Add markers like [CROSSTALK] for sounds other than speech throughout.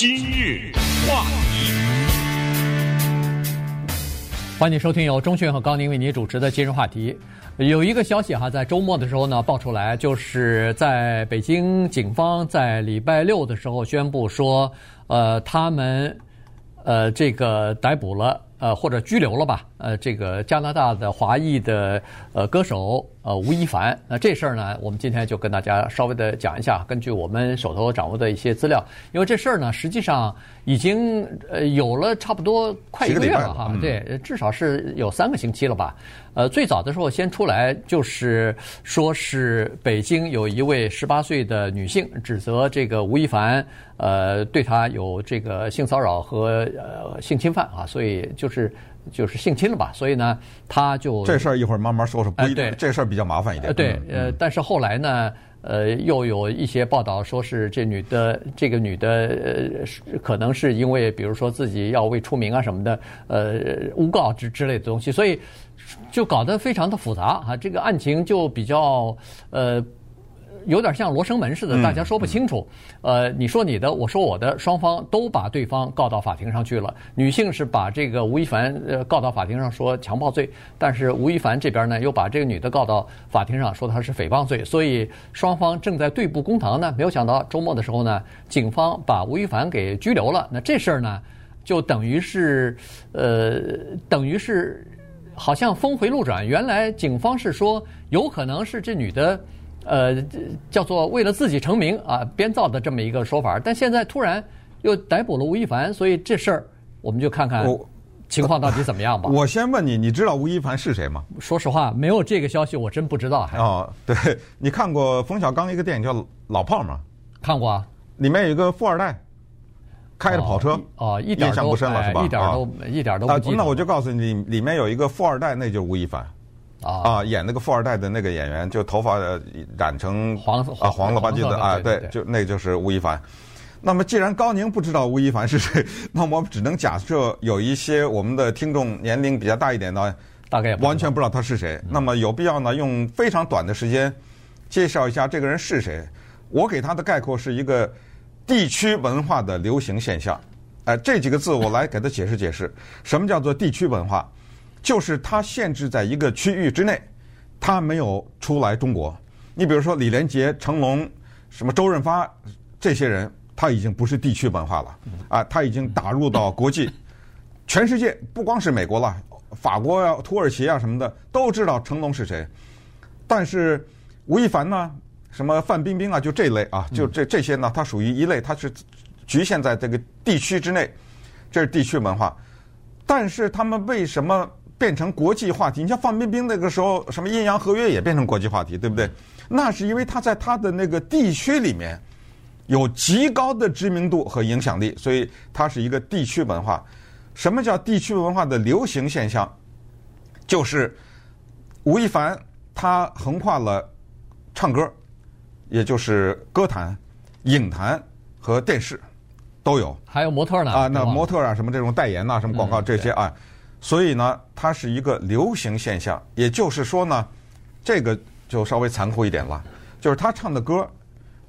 今日话题，欢迎收听由钟讯和高宁为您主持的今日话题。有一个消息哈，在周末的时候呢，爆出来，就是在北京警方在礼拜六的时候宣布说，呃，他们呃这个逮捕了。呃，或者拘留了吧？呃，这个加拿大的华裔的呃歌手呃吴亦凡，那这事儿呢，我们今天就跟大家稍微的讲一下。根据我们手头掌握的一些资料，因为这事儿呢，实际上已经呃有了差不多快一个月了哈，对，至少是有三个星期了吧。呃，最早的时候先出来就是说是北京有一位十八岁的女性指责这个吴亦凡呃对她有这个性骚扰和呃性侵犯啊，所以就。是就是性侵了吧，所以呢，他就这事儿一会儿慢慢说说，不一定，呃、这事儿比较麻烦一点。呃，对，呃，但是后来呢，呃，又有一些报道说是这女的，这个女的，呃，可能是因为比如说自己要为出名啊什么的，呃，诬告之之类的东西，所以就搞得非常的复杂啊，这个案情就比较呃。有点像罗生门似的，大家说不清楚。呃，你说你的，我说我的，双方都把对方告到法庭上去了。女性是把这个吴亦凡呃告到法庭上说强暴罪，但是吴亦凡这边呢又把这个女的告到法庭上说她是诽谤罪，所以双方正在对簿公堂呢。没有想到周末的时候呢，警方把吴亦凡给拘留了。那这事儿呢，就等于是呃，等于是好像峰回路转。原来警方是说有可能是这女的。呃，叫做为了自己成名啊，编造的这么一个说法。但现在突然又逮捕了吴亦凡，所以这事儿我们就看看情况到底怎么样吧。我，[LAUGHS] 我先问你，你知道吴亦凡是谁吗？说实话，没有这个消息，我真不知道。哦，[LAUGHS] 对，你看过冯小刚一个电影叫《老炮儿》吗？看过啊，里面有一个富二代，开着跑车。哦，哦一点印象不深了是吧？一点都、哦、一点都不。那我就告诉你，里面有一个富二代，那就是吴亦凡。啊，演那个富二代的那个演员，就头发染成黄啊黄了吧唧的啊，对，就那就是吴亦凡。那么既然高宁不知道吴亦凡是谁，那么我们只能假设有一些我们的听众年龄比较大一点的，大概完全不知道他是谁。那么有必要呢，用非常短的时间介绍一下这个人是谁。我给他的概括是一个地区文化的流行现象。哎，这几个字我来给他解释解释，什么叫做地区文化？就是他限制在一个区域之内，他没有出来中国。你比如说李连杰、成龙、什么周润发这些人，他已经不是地区文化了啊，他已经打入到国际，[LAUGHS] 全世界不光是美国了，法国呀、土耳其啊什么的都知道成龙是谁。但是吴亦凡呢，什么范冰冰啊，就这类啊，就这这些呢，他属于一类，他是局限在这个地区之内，这是地区文化。但是他们为什么？变成国际话题，你像范冰冰那个时候，什么阴阳合约也变成国际话题，对不对？那是因为他在他的那个地区里面有极高的知名度和影响力，所以它是一个地区文化。什么叫地区文化的流行现象？就是吴亦凡他横跨了唱歌，也就是歌坛、影坛和电视都有，还有模特呢啊，那模特啊，什么这种代言呐、啊，什么广告这些啊。所以呢，它是一个流行现象。也就是说呢，这个就稍微残酷一点了，就是他唱的歌，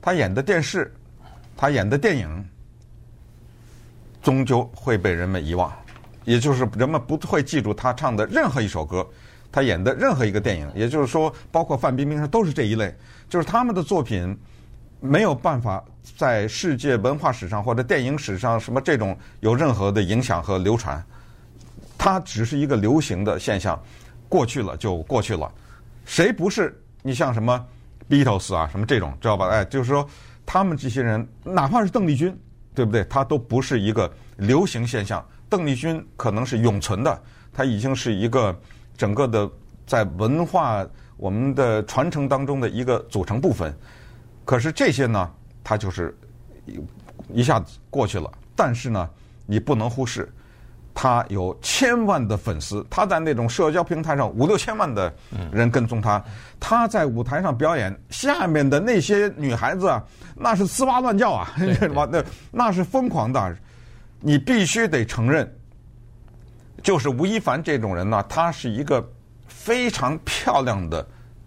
他演的电视，他演的电影，终究会被人们遗忘。也就是人们不会记住他唱的任何一首歌，他演的任何一个电影。也就是说，包括范冰冰都是这一类，就是他们的作品没有办法在世界文化史上或者电影史上什么这种有任何的影响和流传。它只是一个流行的现象，过去了就过去了。谁不是？你像什么 Beatles 啊，什么这种，知道吧？哎，就是说，他们这些人，哪怕是邓丽君，对不对？他都不是一个流行现象。邓丽君可能是永存的，它已经是一个整个的在文化我们的传承当中的一个组成部分。可是这些呢，它就是一下子过去了。但是呢，你不能忽视。他有千万的粉丝，他在那种社交平台上五六千万的人跟踪他。他在舞台上表演，下面的那些女孩子啊，那是呲哇乱叫啊，[LAUGHS] 那那是疯狂的。你必须得承认，就是吴亦凡这种人呢，他是一个非常漂亮的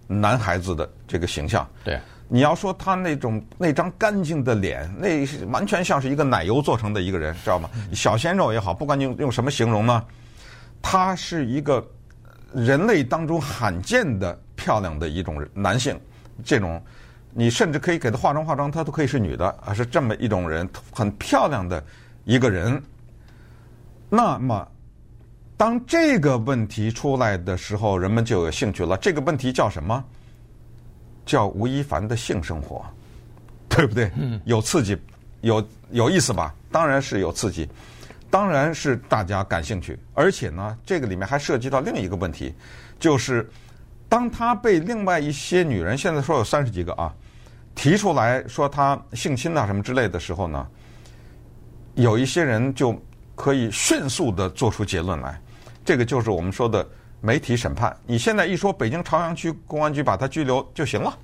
男孩子的这个形象。对，你要说他那种那张干净的脸，那完全像是一个奶油做成的一个人，知道吗？小鲜肉也好，不管你用用什么形容呢，他是一个人类当中罕见的漂亮的一种男性，这种你甚至可以给他化妆化妆，他都可以是女的啊，是这么一种人，很漂亮的一个人。那么，当这个问题出来的时候，人们就有兴趣了。这个问题叫什么？叫吴亦凡的性生活，对不对？嗯有刺激，有有意思吧？当然是有刺激。当然是大家感兴趣，而且呢，这个里面还涉及到另一个问题，就是当他被另外一些女人，现在说有三十几个啊，提出来说他性侵啊什么之类的时候呢，有一些人就可以迅速的做出结论来，这个就是我们说的媒体审判。你现在一说北京朝阳区公安局把他拘留就行了，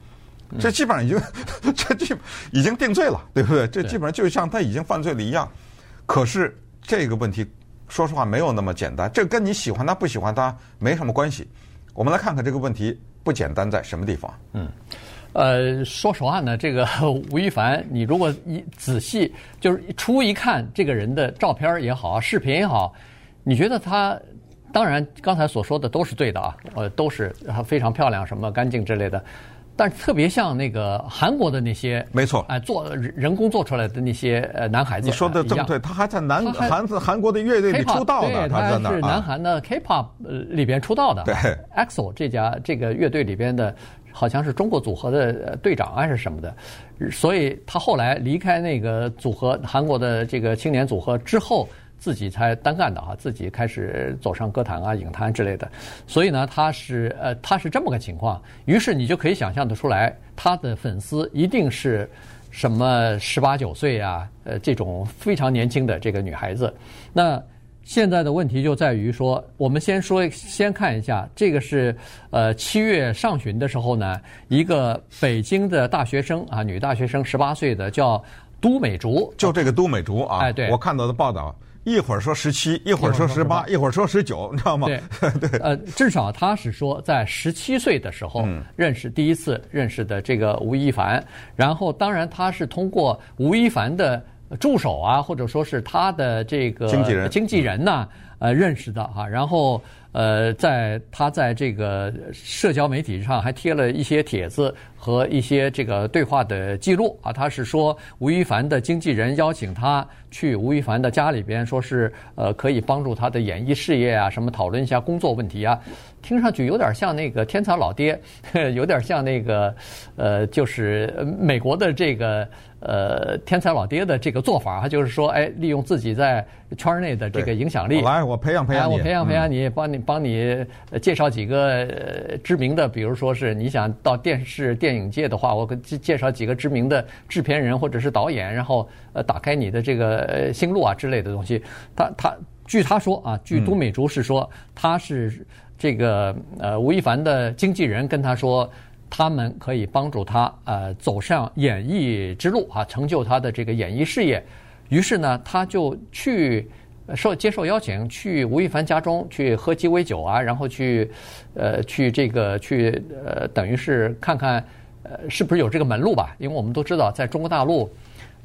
这基本上已经 [LAUGHS] 这基已经定罪了，对不对？这基本上就像他已经犯罪了一样，可是。这个问题，说实话没有那么简单。这跟你喜欢他不喜欢他没什么关系。我们来看看这个问题不简单在什么地方。嗯，呃，说实话呢，这个 [LAUGHS] 吴亦凡，你如果一仔细就是初一看这个人的照片也好，视频也好，你觉得他当然刚才所说的都是对的啊，呃，都是非常漂亮、什么干净之类的。但是特别像那个韩国的那些，没错，哎，做人工做出来的那些呃男孩子，你说的正对，他还在南韩韩国的乐队里出道呢，他是南韩的 K-pop 里边出道的，对，EXO 这家这个乐队里边的，好像是中国组合的队长还是什么的，所以他后来离开那个组合，韩国的这个青年组合之后。自己才单干的啊，自己开始走上歌坛啊、影坛之类的，所以呢，他是呃，他是这么个情况。于是你就可以想象得出来，他的粉丝一定是什么十八九岁啊，呃，这种非常年轻的这个女孩子。那现在的问题就在于说，我们先说，先看一下，这个是呃七月上旬的时候呢，一个北京的大学生啊，女大学生十八岁的，叫都美竹，就这个都美竹啊，哎，对，我看到的报道。一会儿说十七，一会儿说十八，一会儿说十九，你知道吗？对，[LAUGHS] 对，呃，至少他是说在十七岁的时候认识第一次认识的这个吴亦凡，然后当然他是通过吴亦凡的助手啊，或者说是他的这个经纪人经纪人呐，呃，认识的哈，然后。呃，在他在这个社交媒体上还贴了一些帖子和一些这个对话的记录啊，他是说吴亦凡的经纪人邀请他去吴亦凡的家里边，说是呃可以帮助他的演艺事业啊，什么讨论一下工作问题啊，听上去有点像那个天才老爹，[LAUGHS] 有点像那个呃，就是美国的这个。呃，天才老爹的这个做法，他就是说，哎，利用自己在圈内的这个影响力，来，我培养培养你，我培养培养你，帮你帮你介绍几个知名的，比如说是你想到电视电影界的话，我给介绍几个知名的制片人或者是导演，然后呃，打开你的这个心路啊之类的东西。他他据他说啊，据都美竹是说，他是这个呃吴亦凡的经纪人跟他说。他们可以帮助他呃走上演艺之路啊，成就他的这个演艺事业。于是呢，他就去受接受邀请，去吴亦凡家中去喝鸡尾酒啊，然后去呃去这个去呃等于是看看呃是不是有这个门路吧？因为我们都知道，在中国大陆。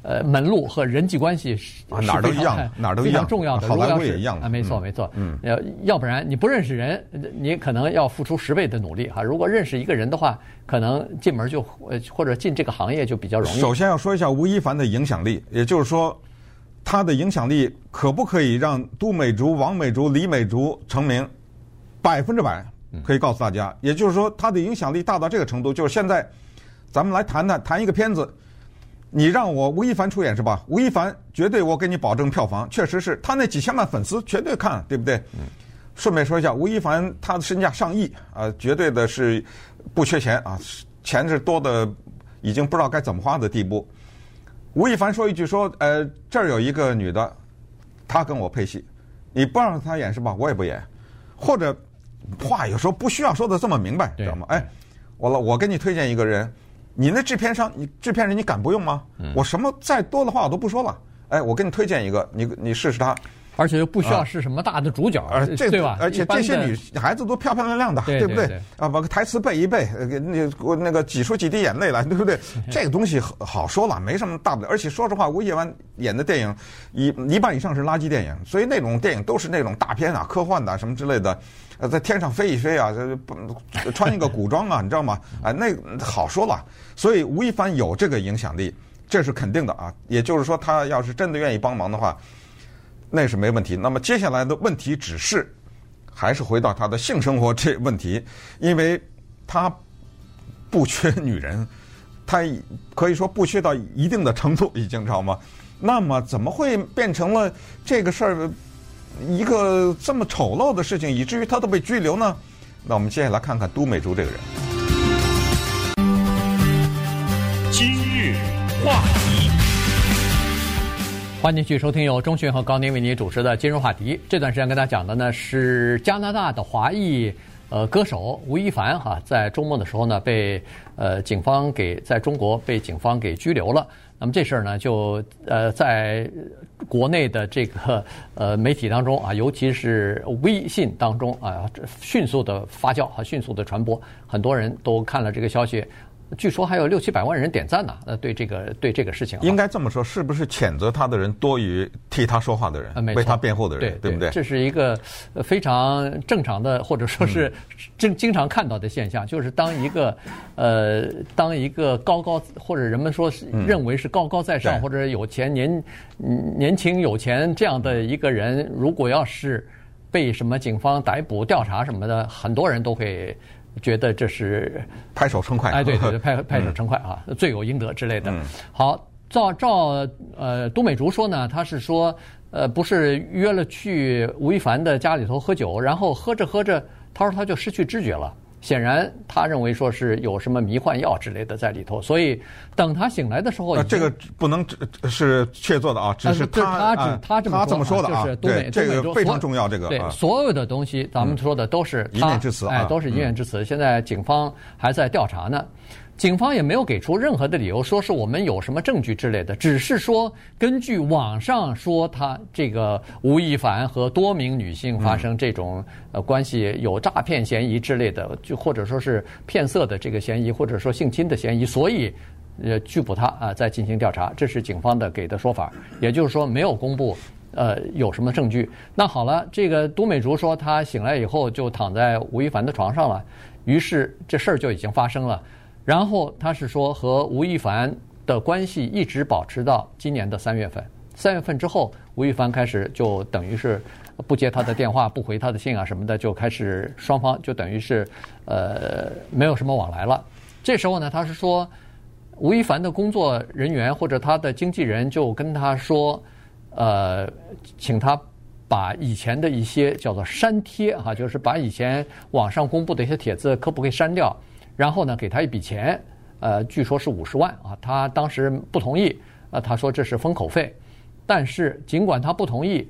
呃，门路和人际关系是哪儿都一样，哪儿都一样，重要的。好莱坞也一样啊，没错没错。嗯，要要不然你不认识人，你可能要付出十倍的努力哈。如果认识一个人的话，可能进门就或者进这个行业就比较容易。首先要说一下吴亦凡的影响力，也就是说，他的影响力可不可以让都美竹、王美竹、李美竹成名？百分之百可以告诉大家。也就是说，他的影响力大到这个程度，就是现在咱们来谈谈谈一个片子。你让我吴亦凡出演是吧？吴亦凡绝对，我给你保证票房，确实是他那几千万粉丝绝对看，对不对？嗯。顺便说一下，吴亦凡他的身价上亿啊，绝对的是不缺钱啊，钱是多的已经不知道该怎么花的地步。吴亦凡说一句说，呃，这儿有一个女的，她跟我配戏，你不让她演是吧？我也不演。或者话有时候不需要说的这么明白，知道吗？哎，我了，我给你推荐一个人。你那制片商，你制片人你敢不用吗？我什么再多的话我都不说了。哎，我给你推荐一个，你你试试他。而且又不需要是什么大的主角，而这对吧？而且这些女孩子都漂漂亮亮的，对不对？啊，把个台词背一背，那我那个挤出几滴眼泪来，对不对？[LAUGHS] 这个东西好说了，没什么大不了。而且说实话，吴亦凡演的电影一一半以上是垃圾电影，所以那种电影都是那种大片啊、科幻的什么之类的，呃，在天上飞一飞啊，穿一个古装啊，你知道吗？啊，那好说了。所以吴亦凡有这个影响力，这是肯定的啊。也就是说，他要是真的愿意帮忙的话。那是没问题。那么接下来的问题只是，还是回到他的性生活这问题，因为他不缺 [LAUGHS] 女人，他可以说不缺到一定的程度，已经知道吗？那么怎么会变成了这个事儿一个这么丑陋的事情，以至于他都被拘留呢？那我们接下来看看都美竹这个人。今日话题。欢迎继续收听由钟迅和高宁为您主持的《今日话题》。这段时间跟大家讲的呢是加拿大的华裔呃歌手吴亦凡哈，在周末的时候呢被呃警方给在中国被警方给拘留了。那么这事儿呢就呃在国内的这个呃媒体当中啊，尤其是微信当中啊，迅速的发酵和迅速的传播，很多人都看了这个消息。据说还有六七百万人点赞呢。呃，对这个对这个事情，应该这么说，是不是谴责他的人多于替他说话的人，呃、为他辩护的人，对，对不对？这是一个非常正常的，或者说是经经常看到的现象，就是当一个呃，当一个高高或者人们说是认为是高高在上、嗯、或者有钱年年轻有钱这样的一个人，如果要是被什么警方逮捕调查什么的，很多人都会。觉得这是拍手称快，哎，对对对，[LAUGHS] 拍拍手称快啊，罪有应得之类的。嗯、好，照照呃，都美竹说呢，他是说，呃，不是约了去吴亦凡的家里头喝酒，然后喝着喝着，他说他就失去知觉了。显然，他认为说是有什么迷幻药之类的在里头，所以等他醒来的时候，呃，这个不能是确凿的啊，只是他他他这么他这么说的啊，就是都美这个非常重要，这个对所有的东西，咱们说的都是一面之词，哎，都是一面之词。现在警方还在调查呢。警方也没有给出任何的理由，说是我们有什么证据之类的，只是说根据网上说他这个吴亦凡和多名女性发生这种呃关系，有诈骗嫌疑之类的，就或者说是骗色的这个嫌疑，或者说性侵的嫌疑，所以呃拘捕他啊，在进行调查，这是警方的给的说法，也就是说没有公布呃有什么证据。那好了，这个都美竹说她醒来以后就躺在吴亦凡的床上了，于是这事儿就已经发生了。然后他是说和吴亦凡的关系一直保持到今年的三月份。三月份之后，吴亦凡开始就等于是不接他的电话、不回他的信啊什么的，就开始双方就等于是呃没有什么往来了。这时候呢，他是说吴亦凡的工作人员或者他的经纪人就跟他说，呃，请他把以前的一些叫做删帖哈，就是把以前网上公布的一些帖子可不可以删掉。然后呢，给他一笔钱，呃，据说是五十万啊。他当时不同意，呃，他说这是封口费。但是尽管他不同意，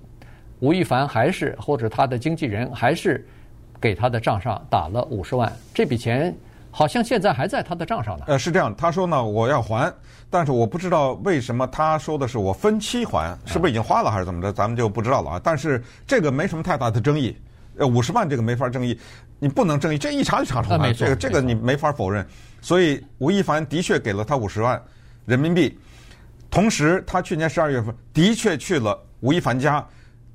吴亦凡还是或者他的经纪人还是给他的账上打了五十万。这笔钱好像现在还在他的账上呢。呃，是这样，他说呢，我要还，但是我不知道为什么他说的是我分期还，是不是已经花了还是怎么着，咱们就不知道了啊。但是这个没什么太大的争议。呃，五十万这个没法争议，你不能争议，这一查就查出来了。这个这个你没法否认。所以吴亦凡的确给了他五十万人民币，同时他去年十二月份的确去了吴亦凡家，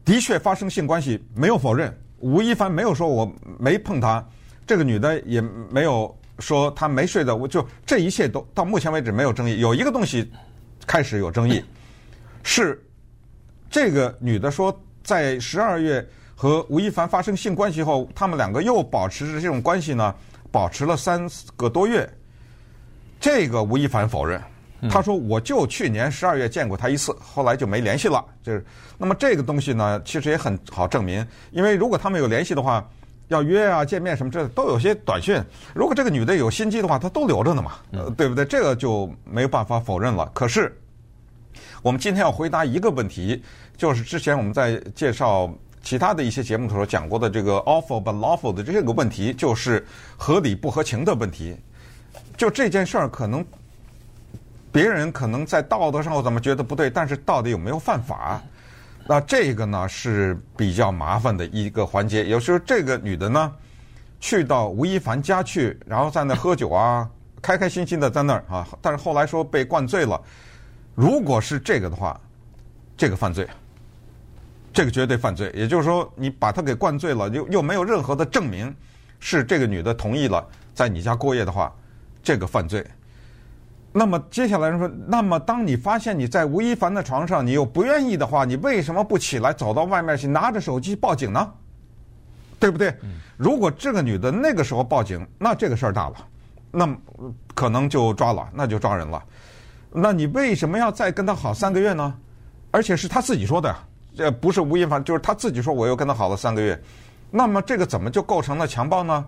的确发生性关系，没有否认。吴亦凡没有说我没碰他，这个女的也没有说她没睡的，我就这一切都到目前为止没有争议。有一个东西开始有争议，是这个女的说在十二月。和吴亦凡发生性关系后，他们两个又保持着这种关系呢，保持了三个多月。这个吴亦凡否认，他说我就去年十二月见过他一次，后来就没联系了。就是那么这个东西呢，其实也很好证明，因为如果他们有联系的话，要约啊、见面什么这都有些短讯。如果这个女的有心机的话，她都留着呢嘛，呃，对不对？这个就没有办法否认了。可是我们今天要回答一个问题，就是之前我们在介绍。其他的一些节目的时候讲过的这个 awful but lawful 的这个问题，就是合理不合情的问题。就这件事儿，可能别人可能在道德上我怎么觉得不对，但是到底有没有犯法？那这个呢是比较麻烦的一个环节。有时候这个女的呢，去到吴亦凡家去，然后在那喝酒啊，开开心心的在那儿啊，但是后来说被灌醉了。如果是这个的话，这个犯罪，这个绝对犯罪。也就是说，你把他给灌醉了，又又没有任何的证明是这个女的同意了在你家过夜的话，这个犯罪。那么接下来人说，那么当你发现你在吴亦凡的床上，你又不愿意的话，你为什么不起来走到外面去拿着手机报警呢？对不对？如果这个女的那个时候报警，那这个事儿大了，那可能就抓了，那就抓人了。那你为什么要再跟他好三个月呢？而且是他自己说的，这不是吴亦凡，就是他自己说我又跟他好了三个月。那么这个怎么就构成了强暴呢？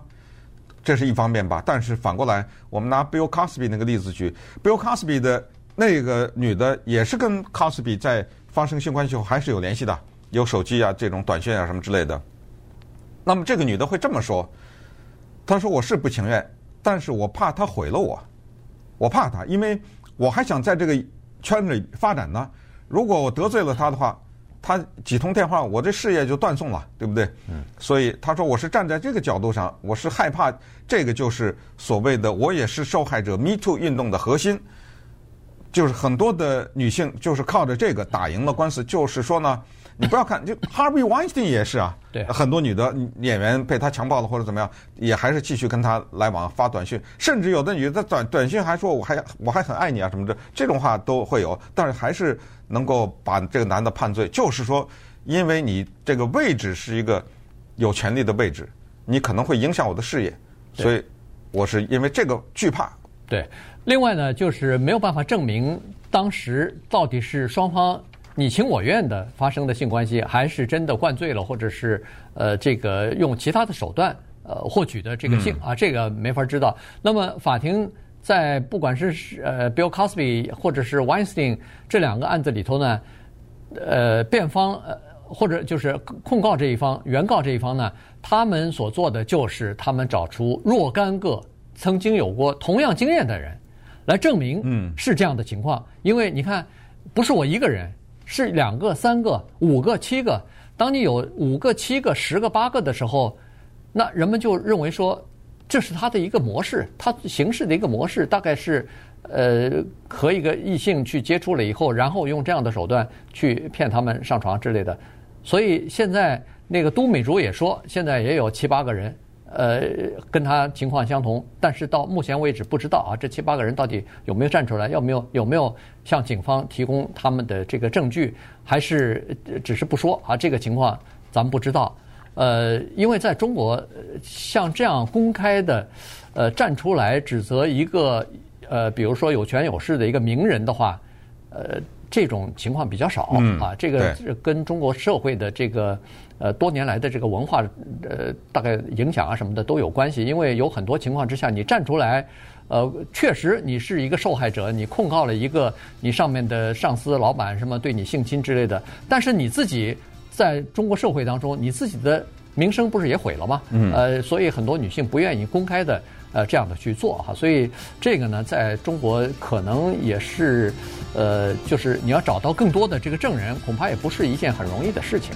这是一方面吧，但是反过来，我们拿 Bill Cosby 那个例子举，Bill Cosby 的那个女的也是跟 Cosby 在发生性关系后还是有联系的，有手机啊，这种短信啊什么之类的。那么这个女的会这么说，她说我是不情愿，但是我怕他毁了我，我怕他，因为我还想在这个圈子里发展呢。如果我得罪了他的话。他几通电话，我这事业就断送了，对不对？嗯。所以他说我是站在这个角度上，我是害怕这个就是所谓的我也是受害者 Me Too 运动的核心，就是很多的女性就是靠着这个打赢了官司。就是说呢，[LAUGHS] 你不要看，就 Harvey Weinstein 也是啊，对，很多女的演员被他强暴了或者怎么样，也还是继续跟他来往发短信，甚至有的女的短短信还说我还我还很爱你啊什么的，这种话都会有，但是还是。能够把这个男的判罪，就是说，因为你这个位置是一个有权利的位置，你可能会影响我的事业，所以我是因为这个惧怕。对，另外呢，就是没有办法证明当时到底是双方你情我愿的发生的性关系，还是真的灌醉了，或者是呃这个用其他的手段呃获取的这个性、嗯、啊，这个没法知道。那么法庭。在不管是呃 Bill Cosby 或者是 Weinstein 这两个案子里头呢，呃，辩方呃或者就是控告这一方、原告这一方呢，他们所做的就是他们找出若干个曾经有过同样经验的人，来证明嗯是这样的情况。因为你看，不是我一个人，是两个、三个、五个、七个。当你有五个、七个、十个、八个的时候，那人们就认为说。这是他的一个模式，他行事的一个模式，大概是，呃，和一个异性去接触了以后，然后用这样的手段去骗他们上床之类的。所以现在那个都美竹也说，现在也有七八个人，呃，跟他情况相同，但是到目前为止不知道啊，这七八个人到底有没有站出来，有没有有没有向警方提供他们的这个证据，还是只是不说啊？这个情况咱们不知道。呃，因为在中国，像这样公开的，呃，站出来指责一个呃，比如说有权有势的一个名人的话，呃，这种情况比较少啊。这个跟中国社会的这个呃多年来的这个文化呃大概影响啊什么的都有关系。因为有很多情况之下，你站出来，呃，确实你是一个受害者，你控告了一个你上面的上司、老板什么对你性侵之类的，但是你自己。在中国社会当中，你自己的名声不是也毁了吗？嗯，呃，所以很多女性不愿意公开的呃这样的去做哈，所以这个呢，在中国可能也是呃，就是你要找到更多的这个证人，恐怕也不是一件很容易的事情。